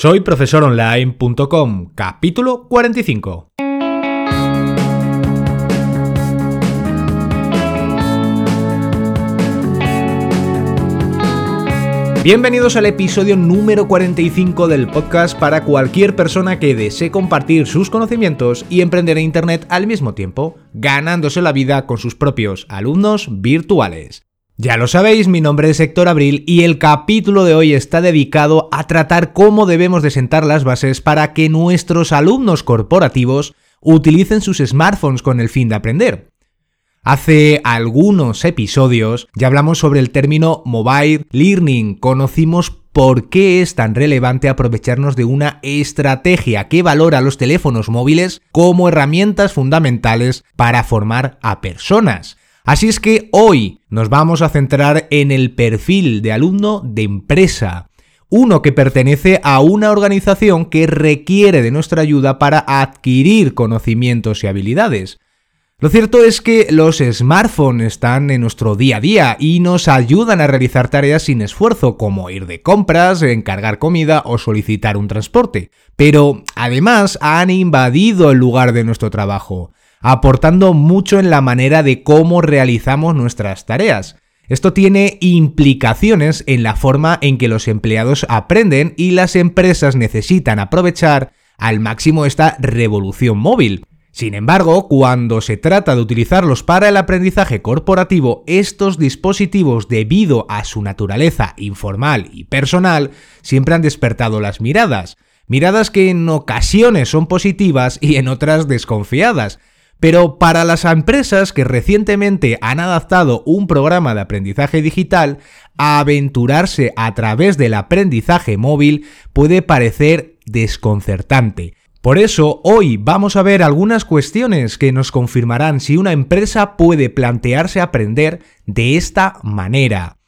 Soy profesoronline.com, capítulo 45. Bienvenidos al episodio número 45 del podcast para cualquier persona que desee compartir sus conocimientos y emprender en Internet al mismo tiempo, ganándose la vida con sus propios alumnos virtuales. Ya lo sabéis, mi nombre es Héctor Abril y el capítulo de hoy está dedicado a tratar cómo debemos de sentar las bases para que nuestros alumnos corporativos utilicen sus smartphones con el fin de aprender. Hace algunos episodios ya hablamos sobre el término mobile learning, conocimos por qué es tan relevante aprovecharnos de una estrategia que valora los teléfonos móviles como herramientas fundamentales para formar a personas. Así es que hoy nos vamos a centrar en el perfil de alumno de empresa, uno que pertenece a una organización que requiere de nuestra ayuda para adquirir conocimientos y habilidades. Lo cierto es que los smartphones están en nuestro día a día y nos ayudan a realizar tareas sin esfuerzo, como ir de compras, encargar comida o solicitar un transporte. Pero además han invadido el lugar de nuestro trabajo aportando mucho en la manera de cómo realizamos nuestras tareas. Esto tiene implicaciones en la forma en que los empleados aprenden y las empresas necesitan aprovechar al máximo esta revolución móvil. Sin embargo, cuando se trata de utilizarlos para el aprendizaje corporativo, estos dispositivos, debido a su naturaleza informal y personal, siempre han despertado las miradas. Miradas que en ocasiones son positivas y en otras desconfiadas, pero para las empresas que recientemente han adaptado un programa de aprendizaje digital, aventurarse a través del aprendizaje móvil puede parecer desconcertante. Por eso, hoy vamos a ver algunas cuestiones que nos confirmarán si una empresa puede plantearse aprender de esta manera.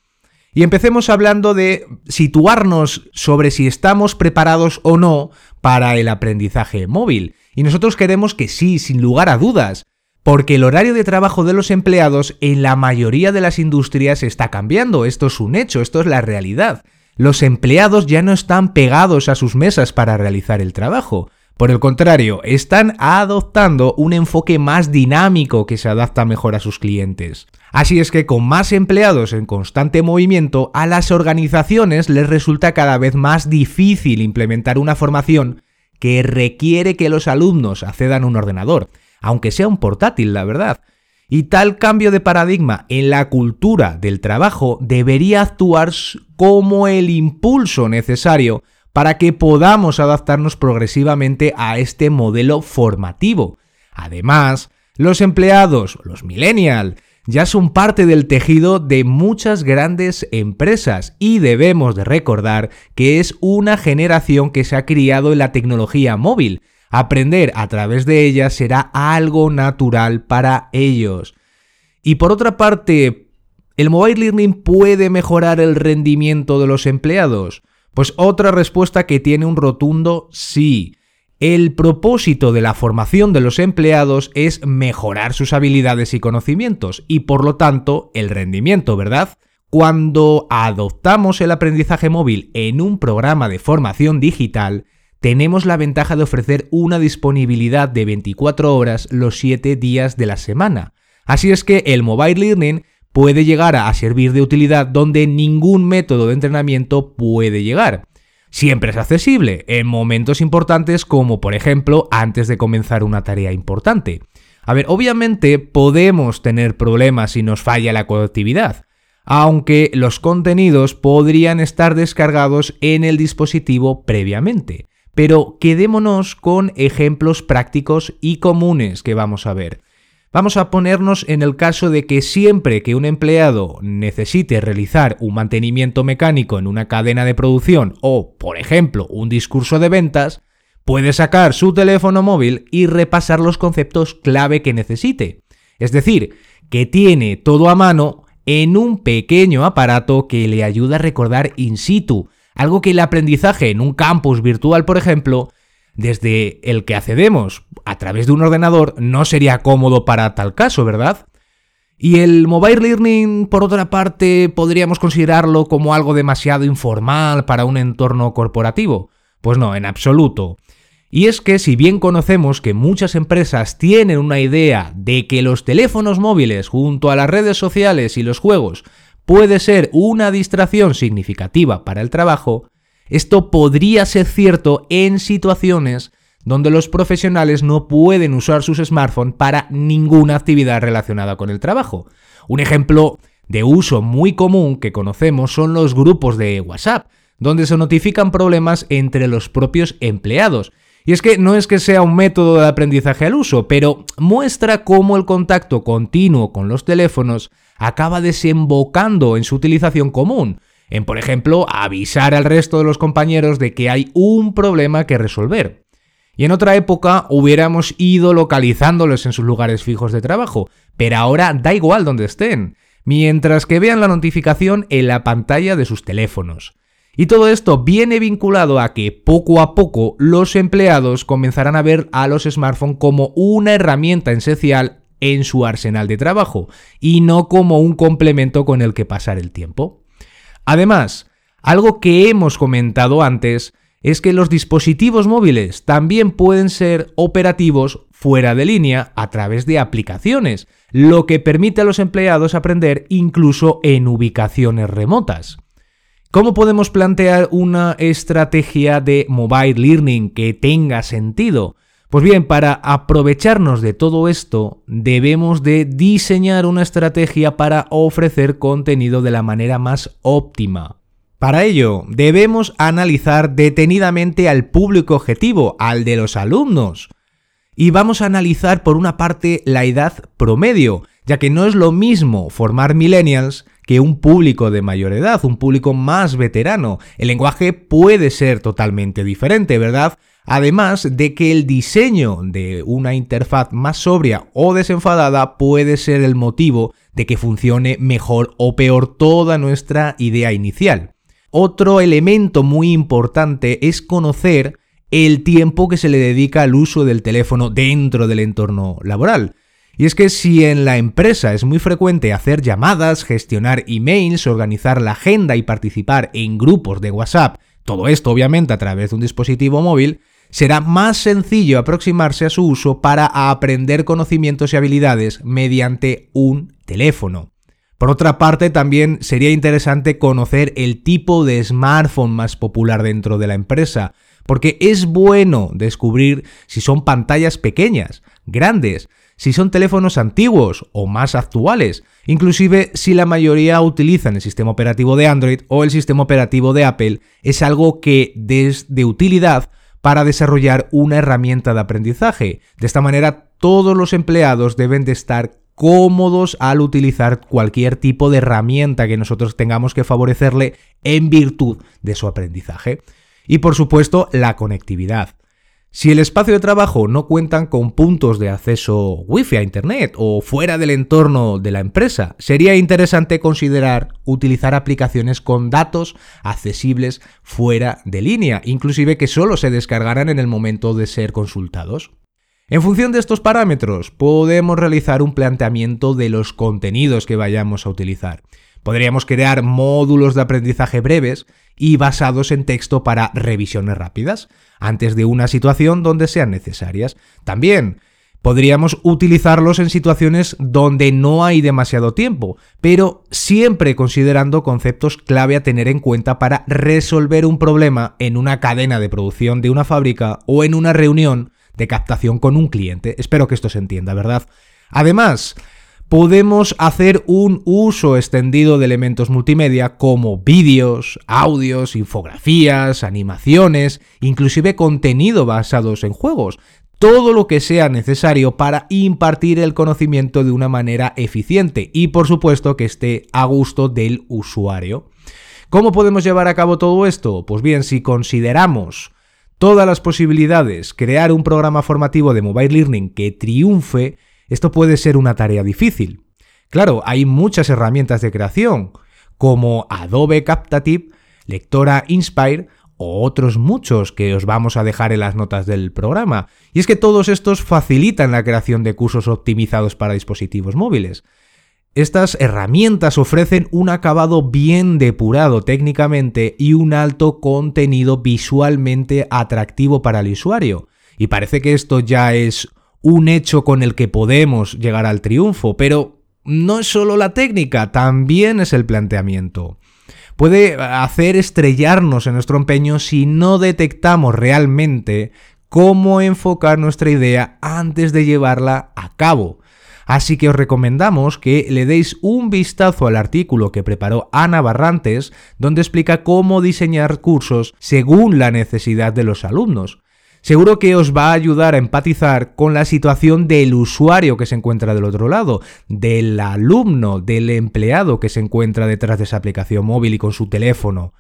Y empecemos hablando de situarnos sobre si estamos preparados o no para el aprendizaje móvil. Y nosotros queremos que sí, sin lugar a dudas, porque el horario de trabajo de los empleados en la mayoría de las industrias está cambiando, esto es un hecho, esto es la realidad. Los empleados ya no están pegados a sus mesas para realizar el trabajo. Por el contrario, están adoptando un enfoque más dinámico que se adapta mejor a sus clientes. Así es que con más empleados en constante movimiento, a las organizaciones les resulta cada vez más difícil implementar una formación que requiere que los alumnos accedan a un ordenador, aunque sea un portátil, la verdad. Y tal cambio de paradigma en la cultura del trabajo debería actuar como el impulso necesario para que podamos adaptarnos progresivamente a este modelo formativo. Además, los empleados, los millennials, ya son parte del tejido de muchas grandes empresas y debemos de recordar que es una generación que se ha criado en la tecnología móvil. Aprender a través de ella será algo natural para ellos. Y por otra parte, ¿el mobile learning puede mejorar el rendimiento de los empleados? Pues otra respuesta que tiene un rotundo sí. El propósito de la formación de los empleados es mejorar sus habilidades y conocimientos y por lo tanto el rendimiento, ¿verdad? Cuando adoptamos el aprendizaje móvil en un programa de formación digital, tenemos la ventaja de ofrecer una disponibilidad de 24 horas los 7 días de la semana. Así es que el mobile learning puede llegar a servir de utilidad donde ningún método de entrenamiento puede llegar. Siempre es accesible en momentos importantes como por ejemplo antes de comenzar una tarea importante. A ver, obviamente podemos tener problemas si nos falla la conectividad, aunque los contenidos podrían estar descargados en el dispositivo previamente. Pero quedémonos con ejemplos prácticos y comunes que vamos a ver. Vamos a ponernos en el caso de que siempre que un empleado necesite realizar un mantenimiento mecánico en una cadena de producción o, por ejemplo, un discurso de ventas, puede sacar su teléfono móvil y repasar los conceptos clave que necesite. Es decir, que tiene todo a mano en un pequeño aparato que le ayuda a recordar in situ, algo que el aprendizaje en un campus virtual, por ejemplo, desde el que accedemos a través de un ordenador no sería cómodo para tal caso, ¿verdad? Y el mobile learning, por otra parte, podríamos considerarlo como algo demasiado informal para un entorno corporativo. Pues no, en absoluto. Y es que si bien conocemos que muchas empresas tienen una idea de que los teléfonos móviles junto a las redes sociales y los juegos puede ser una distracción significativa para el trabajo, esto podría ser cierto en situaciones donde los profesionales no pueden usar sus smartphones para ninguna actividad relacionada con el trabajo. Un ejemplo de uso muy común que conocemos son los grupos de WhatsApp, donde se notifican problemas entre los propios empleados y es que no es que sea un método de aprendizaje al uso, pero muestra cómo el contacto continuo con los teléfonos acaba desembocando en su utilización común, en por ejemplo avisar al resto de los compañeros de que hay un problema que resolver. Y en otra época hubiéramos ido localizándolos en sus lugares fijos de trabajo, pero ahora da igual donde estén, mientras que vean la notificación en la pantalla de sus teléfonos. Y todo esto viene vinculado a que poco a poco los empleados comenzarán a ver a los smartphones como una herramienta esencial en su arsenal de trabajo y no como un complemento con el que pasar el tiempo. Además, algo que hemos comentado antes es que los dispositivos móviles también pueden ser operativos fuera de línea a través de aplicaciones, lo que permite a los empleados aprender incluso en ubicaciones remotas. ¿Cómo podemos plantear una estrategia de mobile learning que tenga sentido? Pues bien, para aprovecharnos de todo esto, debemos de diseñar una estrategia para ofrecer contenido de la manera más óptima. Para ello, debemos analizar detenidamente al público objetivo, al de los alumnos. Y vamos a analizar por una parte la edad promedio, ya que no es lo mismo formar millennials que un público de mayor edad, un público más veterano. El lenguaje puede ser totalmente diferente, ¿verdad? Además de que el diseño de una interfaz más sobria o desenfadada puede ser el motivo de que funcione mejor o peor toda nuestra idea inicial. Otro elemento muy importante es conocer el tiempo que se le dedica al uso del teléfono dentro del entorno laboral. Y es que si en la empresa es muy frecuente hacer llamadas, gestionar emails, organizar la agenda y participar en grupos de WhatsApp, todo esto obviamente a través de un dispositivo móvil, será más sencillo aproximarse a su uso para aprender conocimientos y habilidades mediante un teléfono. Por otra parte, también sería interesante conocer el tipo de smartphone más popular dentro de la empresa, porque es bueno descubrir si son pantallas pequeñas, grandes, si son teléfonos antiguos o más actuales, inclusive si la mayoría utilizan el sistema operativo de Android o el sistema operativo de Apple, es algo que es de utilidad para desarrollar una herramienta de aprendizaje. De esta manera, todos los empleados deben de estar cómodos al utilizar cualquier tipo de herramienta que nosotros tengamos que favorecerle en virtud de su aprendizaje. Y por supuesto, la conectividad. Si el espacio de trabajo no cuentan con puntos de acceso wifi a Internet o fuera del entorno de la empresa, sería interesante considerar utilizar aplicaciones con datos accesibles fuera de línea, inclusive que solo se descargaran en el momento de ser consultados. En función de estos parámetros, podemos realizar un planteamiento de los contenidos que vayamos a utilizar. Podríamos crear módulos de aprendizaje breves y basados en texto para revisiones rápidas, antes de una situación donde sean necesarias. También podríamos utilizarlos en situaciones donde no hay demasiado tiempo, pero siempre considerando conceptos clave a tener en cuenta para resolver un problema en una cadena de producción de una fábrica o en una reunión de captación con un cliente. Espero que esto se entienda, ¿verdad? Además, podemos hacer un uso extendido de elementos multimedia como vídeos, audios, infografías, animaciones, inclusive contenido basados en juegos, todo lo que sea necesario para impartir el conocimiento de una manera eficiente y por supuesto que esté a gusto del usuario. ¿Cómo podemos llevar a cabo todo esto? Pues bien, si consideramos todas las posibilidades, crear un programa formativo de mobile learning que triunfe, esto puede ser una tarea difícil. Claro, hay muchas herramientas de creación, como Adobe Captative, Lectora Inspire o otros muchos que os vamos a dejar en las notas del programa. Y es que todos estos facilitan la creación de cursos optimizados para dispositivos móviles. Estas herramientas ofrecen un acabado bien depurado técnicamente y un alto contenido visualmente atractivo para el usuario. Y parece que esto ya es un hecho con el que podemos llegar al triunfo, pero no es solo la técnica, también es el planteamiento. Puede hacer estrellarnos en nuestro empeño si no detectamos realmente cómo enfocar nuestra idea antes de llevarla a cabo. Así que os recomendamos que le deis un vistazo al artículo que preparó Ana Barrantes, donde explica cómo diseñar cursos según la necesidad de los alumnos. Seguro que os va a ayudar a empatizar con la situación del usuario que se encuentra del otro lado, del alumno, del empleado que se encuentra detrás de esa aplicación móvil y con su teléfono,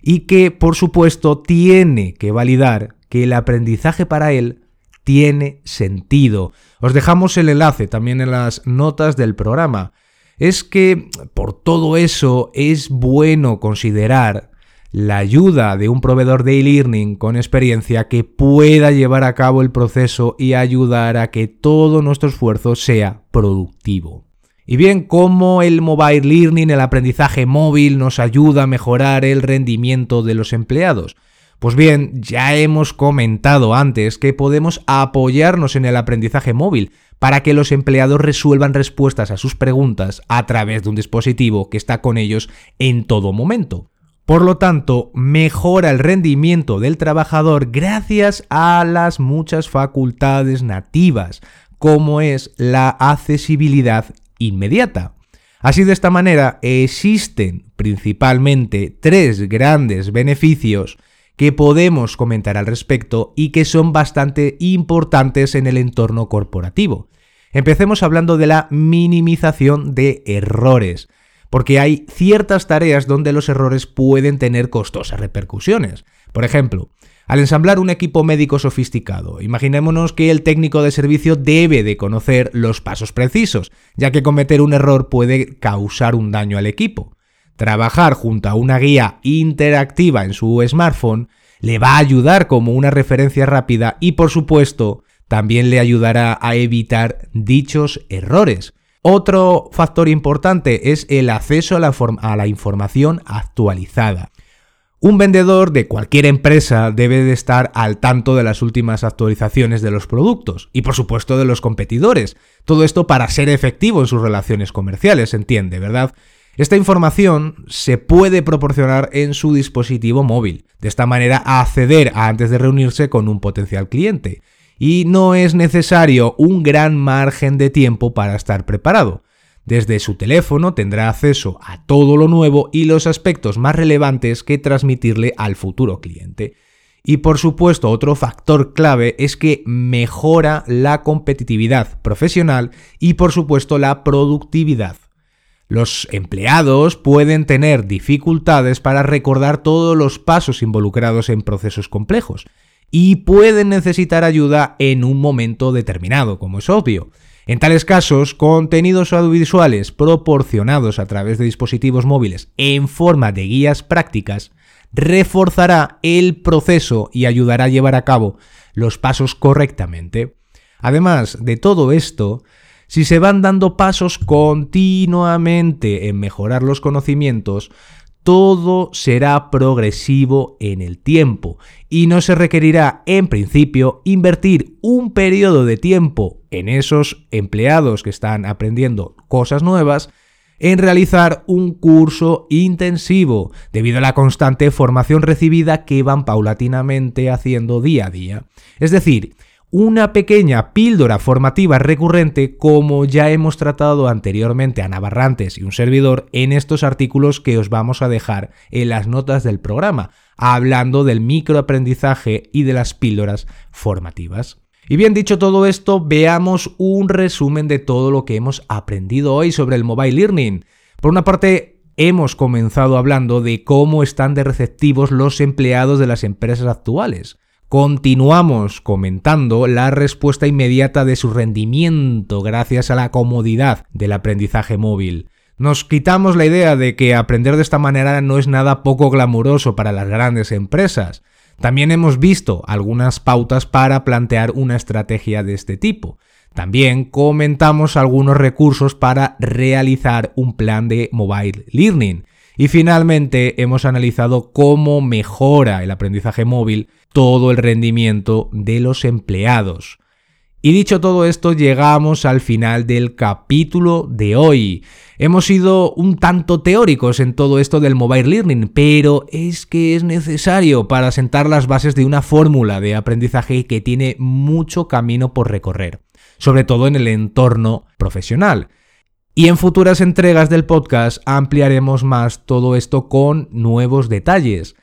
y que por supuesto tiene que validar que el aprendizaje para él tiene sentido. Os dejamos el enlace también en las notas del programa. Es que por todo eso es bueno considerar la ayuda de un proveedor de e-learning con experiencia que pueda llevar a cabo el proceso y ayudar a que todo nuestro esfuerzo sea productivo. Y bien, cómo el mobile learning, el aprendizaje móvil, nos ayuda a mejorar el rendimiento de los empleados. Pues bien, ya hemos comentado antes que podemos apoyarnos en el aprendizaje móvil para que los empleados resuelvan respuestas a sus preguntas a través de un dispositivo que está con ellos en todo momento. Por lo tanto, mejora el rendimiento del trabajador gracias a las muchas facultades nativas, como es la accesibilidad inmediata. Así de esta manera existen principalmente tres grandes beneficios que podemos comentar al respecto y que son bastante importantes en el entorno corporativo. Empecemos hablando de la minimización de errores, porque hay ciertas tareas donde los errores pueden tener costosas repercusiones. Por ejemplo, al ensamblar un equipo médico sofisticado, imaginémonos que el técnico de servicio debe de conocer los pasos precisos, ya que cometer un error puede causar un daño al equipo. Trabajar junto a una guía interactiva en su smartphone le va a ayudar como una referencia rápida y por supuesto también le ayudará a evitar dichos errores. Otro factor importante es el acceso a la, información actualizada. Un vendedor de cualquier empresa debe de estar al tanto de las últimas actualizaciones de los productos y por supuesto de los competidores. Todo esto para ser efectivo en sus relaciones comerciales, entiende, ¿verdad? Esta información se puede proporcionar en su dispositivo móvil, de esta manera acceder antes de reunirse con un potencial cliente, y no es necesario un gran margen de tiempo para estar preparado. Desde su teléfono tendrá acceso a todo lo nuevo y los aspectos más relevantes que transmitirle al futuro cliente. Y por supuesto, otro factor clave es que mejora la competitividad profesional y por supuesto la productividad. Los empleados pueden tener dificultades para recordar todos los pasos involucrados en procesos complejos y pueden necesitar ayuda en un momento determinado, como es obvio. En tales casos, contenidos audiovisuales proporcionados a través de dispositivos móviles en forma de guías prácticas reforzará el proceso y ayudará a llevar a cabo los pasos correctamente. Además de todo esto, si se van dando pasos continuamente en mejorar los conocimientos, todo será progresivo en el tiempo y no se requerirá en principio invertir un periodo de tiempo en esos empleados que están aprendiendo cosas nuevas en realizar un curso intensivo debido a la constante formación recibida que van paulatinamente haciendo día a día. Es decir, una pequeña píldora formativa recurrente como ya hemos tratado anteriormente a Navarrantes y un servidor en estos artículos que os vamos a dejar en las notas del programa, hablando del microaprendizaje y de las píldoras formativas. Y bien dicho todo esto, veamos un resumen de todo lo que hemos aprendido hoy sobre el mobile learning. Por una parte, hemos comenzado hablando de cómo están de receptivos los empleados de las empresas actuales. Continuamos comentando la respuesta inmediata de su rendimiento gracias a la comodidad del aprendizaje móvil. Nos quitamos la idea de que aprender de esta manera no es nada poco glamuroso para las grandes empresas. También hemos visto algunas pautas para plantear una estrategia de este tipo. También comentamos algunos recursos para realizar un plan de mobile learning. Y finalmente hemos analizado cómo mejora el aprendizaje móvil todo el rendimiento de los empleados. Y dicho todo esto, llegamos al final del capítulo de hoy. Hemos sido un tanto teóricos en todo esto del mobile learning, pero es que es necesario para sentar las bases de una fórmula de aprendizaje que tiene mucho camino por recorrer, sobre todo en el entorno profesional. Y en futuras entregas del podcast ampliaremos más todo esto con nuevos detalles.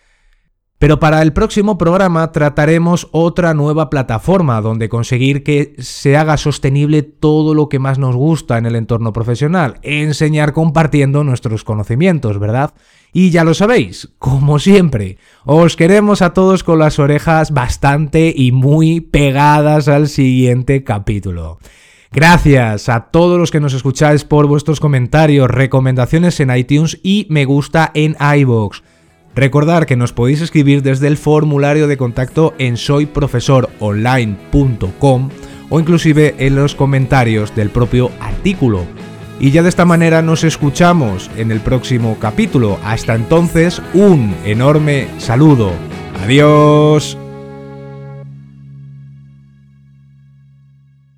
Pero para el próximo programa trataremos otra nueva plataforma donde conseguir que se haga sostenible todo lo que más nos gusta en el entorno profesional, enseñar compartiendo nuestros conocimientos, ¿verdad? Y ya lo sabéis, como siempre, os queremos a todos con las orejas bastante y muy pegadas al siguiente capítulo. Gracias a todos los que nos escucháis por vuestros comentarios, recomendaciones en iTunes y me gusta en iVoox. Recordar que nos podéis escribir desde el formulario de contacto en soyprofesoronline.com o inclusive en los comentarios del propio artículo. Y ya de esta manera nos escuchamos en el próximo capítulo. Hasta entonces, un enorme saludo. Adiós.